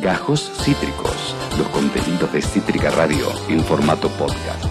Gajos Cítricos, los contenidos de Cítrica Radio en formato podcast.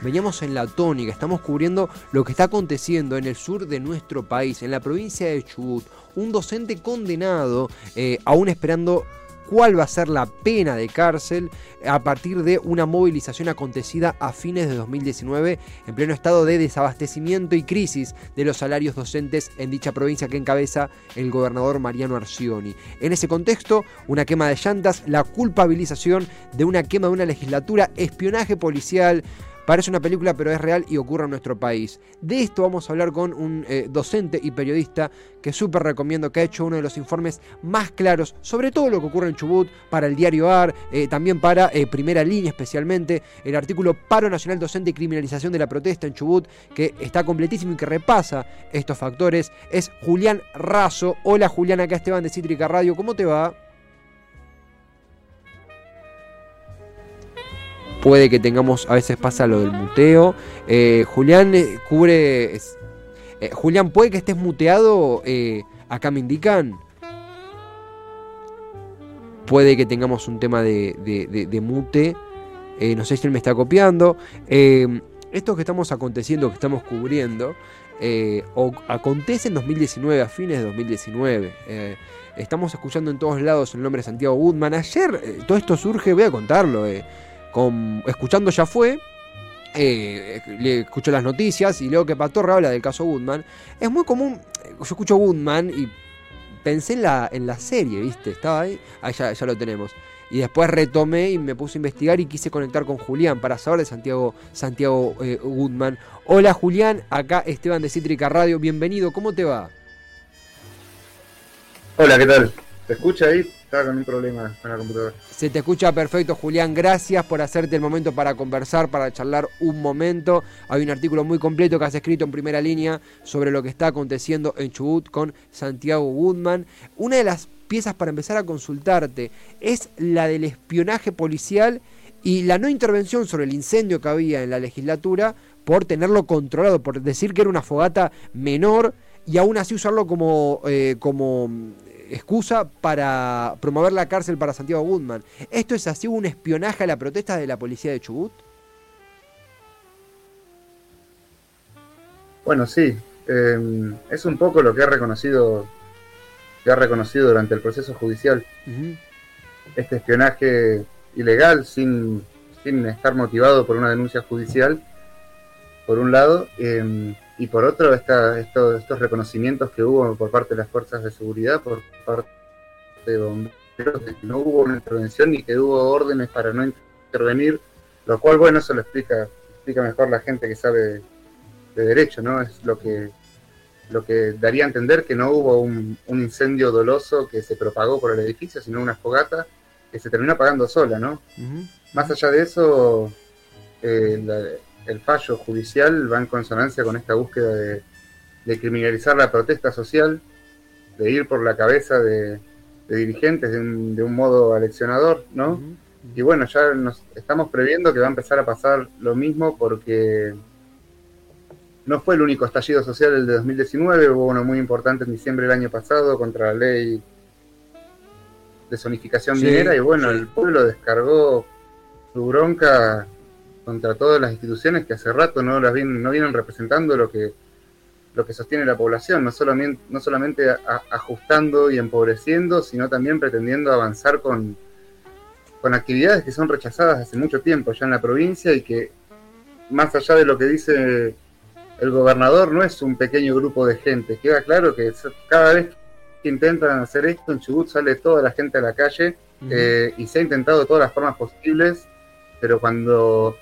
Veníamos en la tónica, estamos cubriendo lo que está aconteciendo en el sur de nuestro país, en la provincia de Chubut. Un docente condenado, eh, aún esperando cuál va a ser la pena de cárcel a partir de una movilización acontecida a fines de 2019 en pleno estado de desabastecimiento y crisis de los salarios docentes en dicha provincia que encabeza el gobernador Mariano Arcioni. En ese contexto, una quema de llantas, la culpabilización de una quema de una legislatura, espionaje policial, Parece una película, pero es real y ocurre en nuestro país. De esto vamos a hablar con un eh, docente y periodista que súper recomiendo, que ha hecho uno de los informes más claros sobre todo lo que ocurre en Chubut, para el diario AR, eh, también para eh, Primera Línea especialmente, el artículo Paro Nacional Docente y Criminalización de la Protesta en Chubut, que está completísimo y que repasa estos factores, es Julián Razo. Hola Julián, acá Esteban de Cítrica Radio, ¿cómo te va? Puede que tengamos, a veces pasa lo del muteo. Eh, Julián eh, cubre... Eh, Julián, ¿puede que estés muteado? acá me indican. Puede que tengamos un tema de, de mute. no sé si él me está copiando. esto que estamos aconteciendo, que estamos cubriendo, o acontece en 2019, a fines de 2019. estamos escuchando en todos lados el nombre de Santiago Goodman. Ayer todo esto surge, voy a contarlo escuchando ya fue, eh, le escucho las noticias y leo que Patorra habla del caso Goodman. Es muy común, yo escucho Goodman y pensé en la, en la serie, ¿viste? Estaba ahí, ahí ya, lo tenemos. Y después retomé y me puse a investigar y quise conectar con Julián para saber de Santiago, Santiago eh, Goodman. Hola Julián, acá Esteban de Cítrica Radio, bienvenido, ¿cómo te va? Hola, ¿qué tal? ¿Se escucha ahí? Estaba con un problema con la computadora. Se te escucha perfecto, Julián. Gracias por hacerte el momento para conversar, para charlar un momento. Hay un artículo muy completo que has escrito en primera línea sobre lo que está aconteciendo en Chubut con Santiago Goodman. Una de las piezas para empezar a consultarte es la del espionaje policial y la no intervención sobre el incendio que había en la legislatura por tenerlo controlado, por decir que era una fogata menor y aún así usarlo como, eh, como excusa para promover la cárcel para Santiago Goodman. ¿Esto es así un espionaje a la protesta de la policía de Chubut? Bueno, sí. Em, es un poco lo que ha reconocido que ha reconocido durante el proceso judicial. Este espionaje ilegal sin, sin estar motivado por una denuncia judicial, por un lado, em, y por otro esta, estos reconocimientos que hubo por parte de las fuerzas de seguridad, por parte de bomberos, de que no hubo una intervención ni que hubo órdenes para no intervenir, lo cual, bueno, eso lo explica, explica mejor la gente que sabe de, derecho, ¿no? Es lo que, lo que daría a entender que no hubo un, incendio doloso que se propagó por el edificio, sino una fogata que se terminó apagando sola, ¿no? Más allá de eso, eh, la, el fallo judicial va en consonancia con esta búsqueda de, criminalizar la protesta social, de ir por la cabeza de, dirigentes de un, modo aleccionador, ¿no? Y bueno, ya nos estamos previendo que va a empezar a pasar lo mismo porque no fue el único estallido social el de 2019, hubo uno muy importante en diciembre del año pasado contra la ley de zonificación minera y bueno, el pueblo descargó su bronca contra todas las instituciones que hace rato no las vienen, no vienen representando lo que lo que sostiene la población, no solamente, no solamente ajustando y empobreciendo, sino también pretendiendo avanzar con, con actividades que son rechazadas hace mucho tiempo ya en la provincia y que, más allá de lo que dice el gobernador, no es un pequeño grupo de gente. Queda claro que cada vez que intentan hacer esto, en Chubut sale toda la gente a la calle eh, y se ha intentado de todas las formas posibles, pero cuando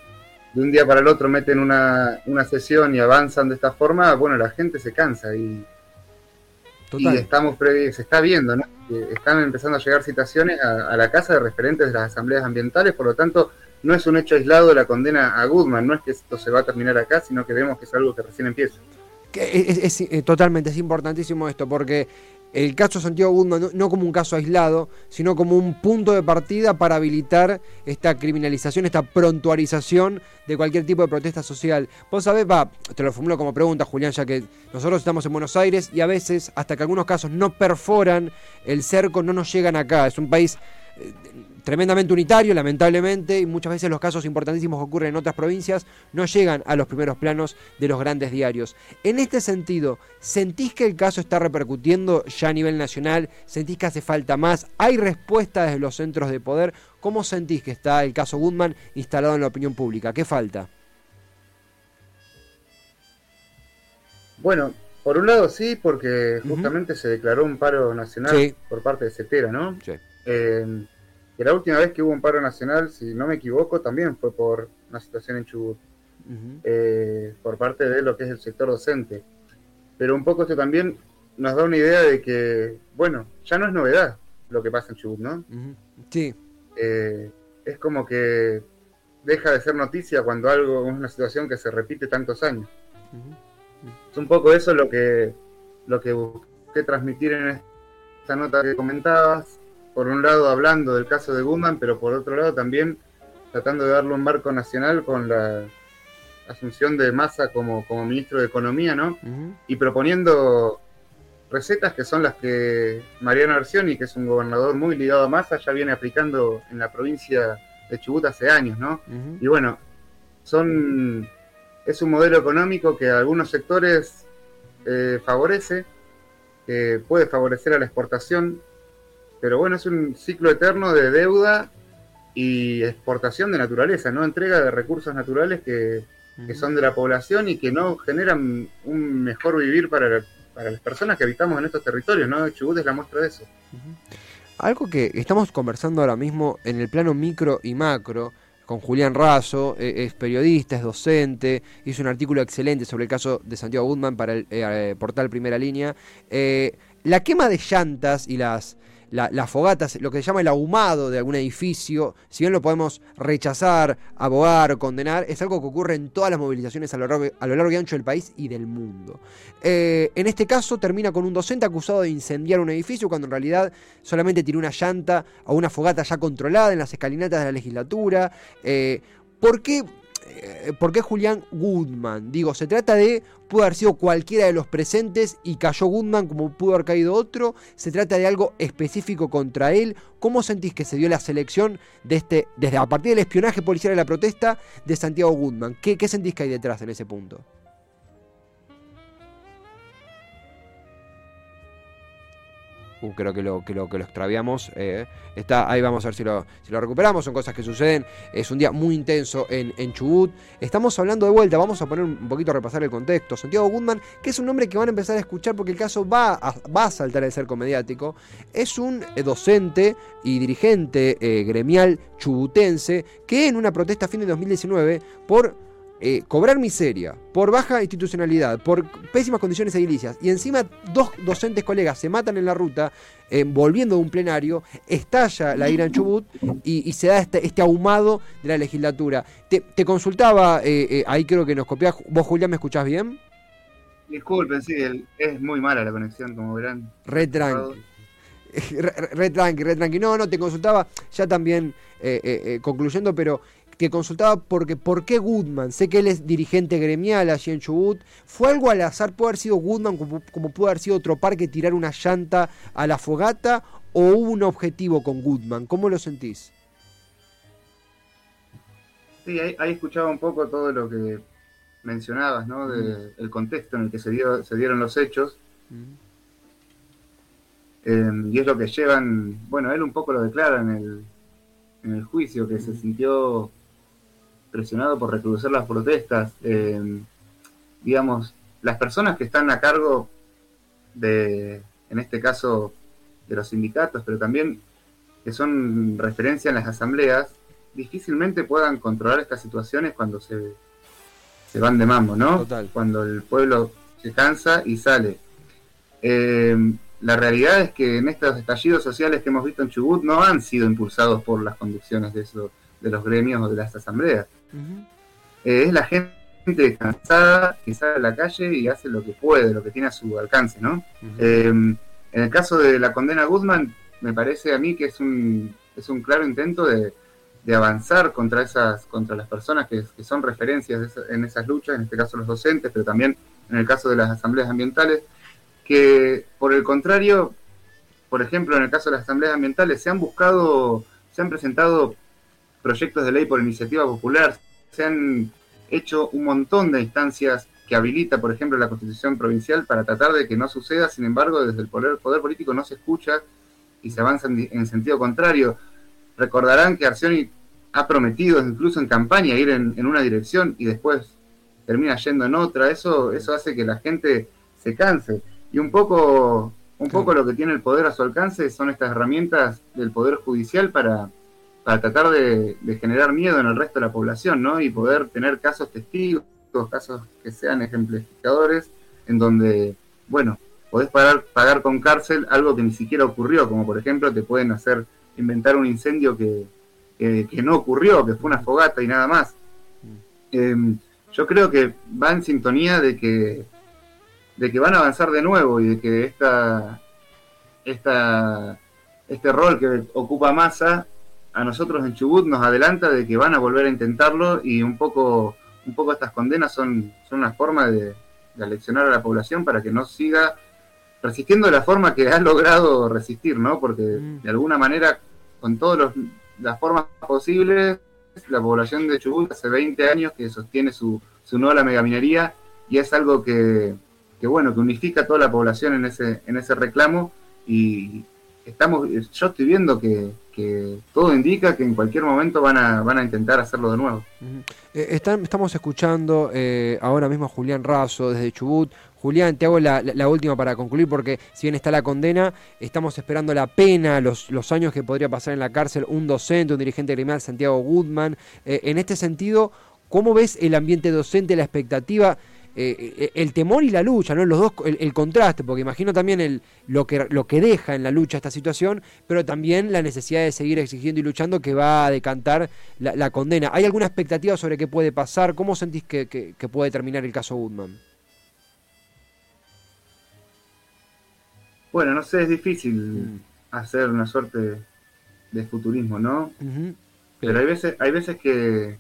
de un día para el otro meten una, una sesión y avanzan de esta forma, bueno, la gente se cansa y, y estamos se está viendo, ¿no? están empezando a llegar citaciones a, la casa de referentes de las asambleas ambientales, por lo tanto, no es un hecho aislado la condena a Goodman, no es que esto se va a terminar acá, sino que vemos que es algo que recién empieza. Es, es, eh, totalmente, es importantísimo esto, porque el caso Santiago Guzmán no, como un caso aislado, sino como un punto de partida para habilitar esta criminalización, esta prontuarización de cualquier tipo de protesta social. Vos sabés, va, te lo formulo como pregunta, Julián, ya que nosotros estamos en Buenos Aires y a veces, hasta que algunos casos no perforan el cerco, no nos llegan acá. Es un país eh, tremendamente unitario, lamentablemente, y muchas veces los casos importantísimos que ocurren en otras provincias no llegan a los primeros planos de los grandes diarios. En este sentido, ¿sentís que el caso está repercutiendo ya a nivel nacional? ¿Sentís que hace falta más? ¿Hay respuesta desde los centros de poder? ¿Cómo sentís que está el caso Goodman instalado en la opinión pública? ¿Qué falta? Bueno, por un lado sí, porque justamente se declaró un paro nacional por parte de Cepera, ¿no? Sí. Eh, que la última vez que hubo un paro nacional, si no me equivoco, también fue por una situación en Chubut, eh, por parte de lo que es el sector docente. Pero un poco esto también nos da una idea de que, bueno, ya no es novedad lo que pasa en Chubut, ¿no? Sí. Eh, es como que deja de ser noticia cuando algo es una situación que se repite tantos años. Es un poco eso lo que, lo que busqué transmitir en esta nota que comentabas, por un lado hablando del caso de Guzmán, pero por otro lado también tratando de darle un marco nacional con la asunción de Massa como, como ministro de Economía, ¿no? Y proponiendo recetas que son las que Mariano Arcioni, que es un gobernador muy ligado a Massa, ya viene aplicando en la provincia de Chubut hace años, ¿no? Y bueno, son es un modelo económico que a algunos sectores eh, favorece, que puede favorecer a la exportación, pero bueno, es un ciclo eterno de deuda y exportación de naturaleza, no entrega de recursos naturales que, son de la población y que no generan un mejor vivir para, para las personas que habitamos en estos territorios, ¿no? Chubut es la muestra de eso. Algo que estamos conversando ahora mismo en el plano micro y macro, con Julián Razo, e, es periodista, es docente, hizo un artículo excelente sobre el caso de Santiago Goodman para el eh, portal Primera Línea. Eh, la quema de llantas y las las fogatas, lo que se llama el ahumado de algún edificio, si bien lo podemos rechazar, abogar, condenar, es algo que ocurre en todas las movilizaciones a lo largo, y ancho del país y del mundo. Eh, en este caso termina con un docente acusado de incendiar un edificio cuando en realidad solamente tiró una llanta o una fogata ya controlada en las escalinatas de la legislatura. Eh, ¿Por qué ¿por qué Julián Goodman? Digo, se trata de, pudo haber sido cualquiera de los presentes y cayó Goodman como pudo haber caído otro, se trata de algo específico contra él. ¿Cómo sentís que se dio la selección de este, desde a partir del espionaje policial de la protesta de Santiago Goodman? ¿Qué, qué sentís que hay detrás en ese punto? Creo que lo, que lo, que lo extraviamos. Eh, está, ahí vamos a ver si lo, si lo recuperamos. Son cosas que suceden. Es un día muy intenso en, en, Chubut. Estamos hablando de vuelta. Vamos a poner un poquito a repasar el contexto. Santiago Goodman, que es un nombre que van a empezar a escuchar porque el caso va a, va a saltar el cerco mediático. Es un eh, docente y dirigente eh, gremial chubutense que en una protesta a fin de 2019 por eh, cobrar miseria, por baja institucionalidad, por pésimas condiciones edilicias, y encima dos docentes colegas se matan en la ruta, eh, volviendo de un plenario, estalla la ira en Chubut y, se da este, este, ahumado de la legislatura. Te, consultaba, eh, ahí creo que nos copiás, vos Julián, ¿me escuchás bien? Disculpen, sí, es muy mala la conexión, como verán. Re tranqui. Re, tranqui, re tranqui. No, no, te consultaba ya también concluyendo, pero que consultaba porque por qué Goodman, sé que él es dirigente gremial allí en Chubut, ¿fue algo al azar, puede haber sido Goodman como, como pudo haber sido otro parque tirar una llanta a la fogata o hubo un objetivo con Goodman? ¿Cómo lo sentís? Sí, ahí, escuchaba un poco todo lo que mencionabas, ¿no? De, El contexto en el que se, dio, se dieron los hechos. Eh, y es lo que llevan, bueno, él un poco lo declara en el, en el juicio, que se sintió presionado por recrudecer las protestas. Eh, digamos, las personas que están a cargo de, en este caso, de los sindicatos, pero también que son referencia en las asambleas, difícilmente puedan controlar estas situaciones cuando se, se van de mambo, ¿no? Cuando el pueblo se cansa y sale. Eh, la realidad es que en estos estallidos sociales que hemos visto en Chubut no han sido impulsados por las conducciones de, eso, de los gremios o de las asambleas. Eh, es la gente cansada que sale a la calle y hace lo que puede, lo que tiene a su alcance, ¿no? Eh, En el caso de la condena a Guzmán, me parece a mí que es un, es un claro intento de, avanzar contra esas contra las personas que, son referencias en esas luchas, en este caso los docentes, pero también en el caso de las asambleas ambientales, que por el contrario, por ejemplo, en el caso de las asambleas ambientales, se han buscado, se han presentado proyectos de ley por iniciativa popular, se han hecho un montón de instancias que habilita, por ejemplo, la Constitución Provincial para tratar de que no suceda, sin embargo, desde el poder, poder político no se escucha y se avanza en, sentido contrario. Recordarán que Arcioni ha prometido, incluso en campaña, ir en, una dirección y después termina yendo en otra. Eso, eso hace que la gente se canse. Y un poco, un poco lo que tiene el poder a su alcance son estas herramientas del Poder Judicial para, para tratar de, generar miedo en el resto de la población, ¿no? Y poder tener casos testigos casos que sean ejemplificadores, en donde, bueno, podés pagar, con cárcel algo que ni siquiera ocurrió, como por ejemplo te pueden hacer inventar un incendio que, que, no ocurrió, que fue una fogata y nada más. Em, yo creo que va en sintonía de que, de que van a avanzar de nuevo y de que esta, esta, este rol que ocupa Massa a nosotros en Chubut nos adelanta de que van a volver a intentarlo y un poco un poco estas condenas son, son una forma de, de aleccionar a la población para que no siga resistiendo de la forma que ha logrado resistir, ¿no? Porque mm. de alguna manera, con todas las formas posibles, la población de Chubut hace 20 años que sostiene su, su no a la megaminería y es algo que, que, bueno, que unifica a toda la población en ese, en ese reclamo y estamos, yo estoy viendo que, que todo indica que en cualquier momento van a, van a intentar hacerlo de nuevo. Eh, estamos escuchando eh, ahora mismo a Julián Razo desde Chubut. Julián, te hago la, última para concluir porque si bien está la condena, estamos esperando la pena, los, los años que podría pasar en la cárcel un docente, un dirigente criminal, Santiago Goodman. Eh, en este sentido, ¿cómo ves el ambiente docente, la expectativa? Eh, eh, el temor y la lucha, ¿no? Los dos, el, contraste, porque imagino también el, lo, que, lo que deja en la lucha esta situación, pero también la necesidad de seguir exigiendo y luchando que va a decantar la, condena. ¿Hay alguna expectativa sobre qué puede pasar? ¿Cómo sentís que, puede terminar el caso Goodman? Bueno, no sé, es difícil mm. hacer una suerte de futurismo, ¿no? Pero hay veces, hay veces que,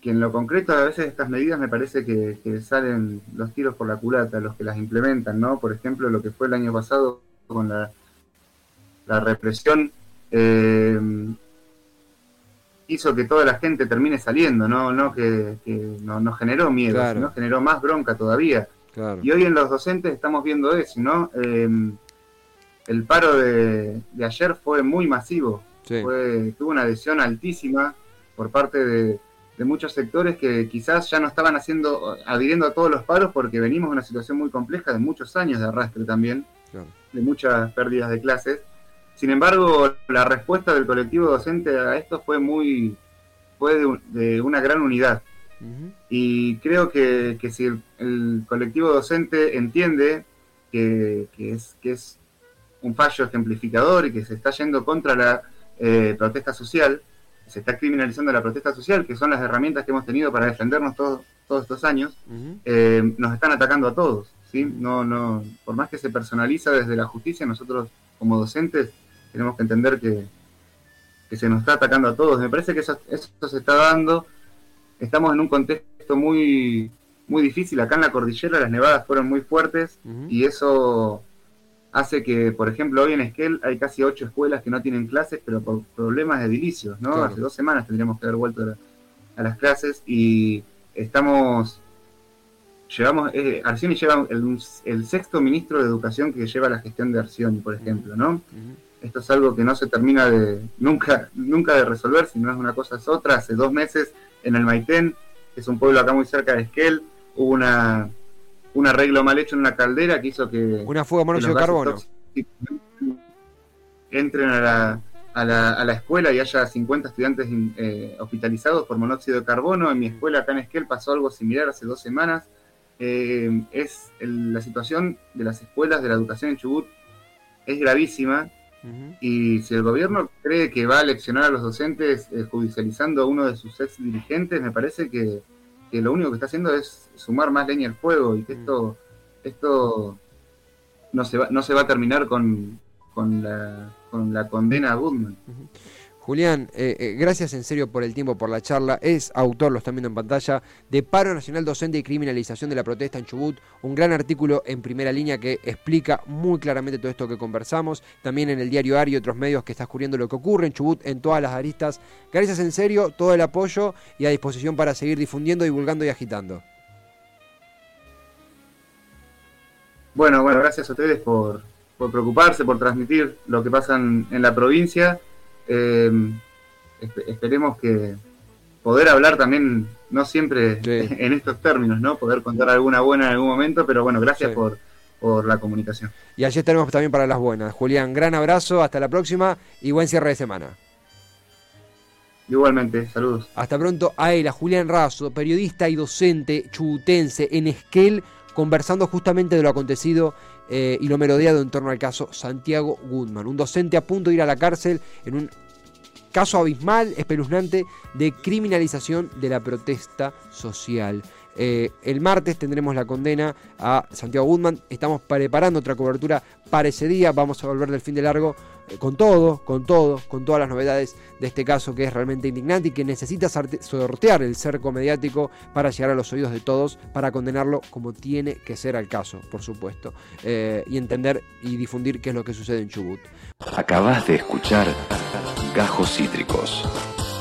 que en lo concreto a veces estas medidas me parece que, salen los tiros por la culata, los que las implementan, ¿no? Por ejemplo, lo que fue el año pasado con la, la represión eh, hizo que toda la gente termine saliendo, ¿no? no que, no, generó miedo, sino generó más bronca todavía. Y hoy en los docentes estamos viendo eso, ¿no? Eh, el paro de, ayer fue muy masivo, fue, tuvo una adhesión altísima por parte de de muchos sectores que quizás ya no estaban haciendo, adhiriendo a todos los paros porque venimos de una situación muy compleja de muchos años de arrastre también, de muchas pérdidas de clases. Sin embargo, la respuesta del colectivo docente a esto fue muy, fue de, una gran unidad. Y creo que, si el, colectivo docente entiende que, es, que es un fallo ejemplificador y que se está yendo contra la eh, protesta social, se está criminalizando la protesta social, que son las herramientas que hemos tenido para defendernos todos, todos estos años, eh, nos están atacando a todos. ¿sí? No, no, por más que se personaliza desde la justicia, nosotros como docentes tenemos que entender que, que se nos está atacando a todos. Me parece que eso, eso se está dando. Estamos en un contexto muy, muy difícil. Acá en la cordillera las nevadas fueron muy fuertes y eso hace que, por ejemplo, hoy en Esquel hay casi ocho escuelas que no tienen clases, pero por problemas de edilicios, ¿no? Hace dos semanas tendríamos que haber vuelto a, las clases y estamos, llevamos, eh, Arcioni lleva el, sexto ministro de Educación que lleva la gestión de Arcioni, por ejemplo, ¿no? Esto es algo que no se termina de, nunca, nunca de resolver, si no es una cosa es otra. Hace dos meses en el Maitén, que es un pueblo acá muy cerca de Esquel, hubo una un arreglo mal hecho en una caldera que hizo que... Una fuga monóxido de carbono. Entren a la, a, la, a la, escuela y haya 50 estudiantes eh, hospitalizados por monóxido de carbono. En mi escuela acá en Esquel pasó algo similar hace dos semanas. Eh, es la situación de las escuelas de la educación en Chubut es gravísima y si el gobierno cree que va a leccionar a los docentes eh, judicializando a uno de sus ex dirigentes, me parece que, que lo único que está haciendo es sumar más leña al fuego y que mm. esto, esto no se va, no se va a terminar con, con, la, con la condena a Goodman. Julián, eh, eh, gracias en serio por el tiempo, por la charla. Es autor, lo están viendo en pantalla, de Paro Nacional Docente y Criminalización de la Protesta en Chubut. Un gran artículo en primera línea que explica muy claramente todo esto que conversamos. También en el diario ARI y otros medios que está cubriendo lo que ocurre en Chubut en todas las aristas. Gracias en serio, todo el apoyo y a disposición para seguir difundiendo, divulgando y agitando. Bueno, bueno, gracias a ustedes por, preocuparse, por transmitir lo que pasa en la provincia eh, esperemos que poder hablar también, no siempre en estos términos, ¿no? Poder contar alguna buena en algún momento, pero bueno, gracias por, por la comunicación. Y allí estaremos también para las buenas. Julián, gran abrazo, hasta la próxima y buen cierre de semana. Igualmente, saludos. Hasta pronto a él, a Julián Razo, periodista y docente chubutense en Esquel, conversando justamente de lo acontecido eh, y lo merodeado en torno al caso Santiago Goodman, un docente a punto de ir a la cárcel en un caso abismal, espeluznante, de criminalización de la protesta social. Eh, el martes tendremos la condena a Santiago Goodman. Estamos preparando otra cobertura para ese día. Vamos a volver del fin de largo eh, con todo, con todo, con todas las novedades de este caso que es realmente indignante y que necesita sortear el cerco mediático para llegar a los oídos de todos, para condenarlo como tiene que ser al caso, por supuesto, eh, y entender y difundir qué es lo que sucede en Chubut. Acabas de escuchar Gajos Cítricos.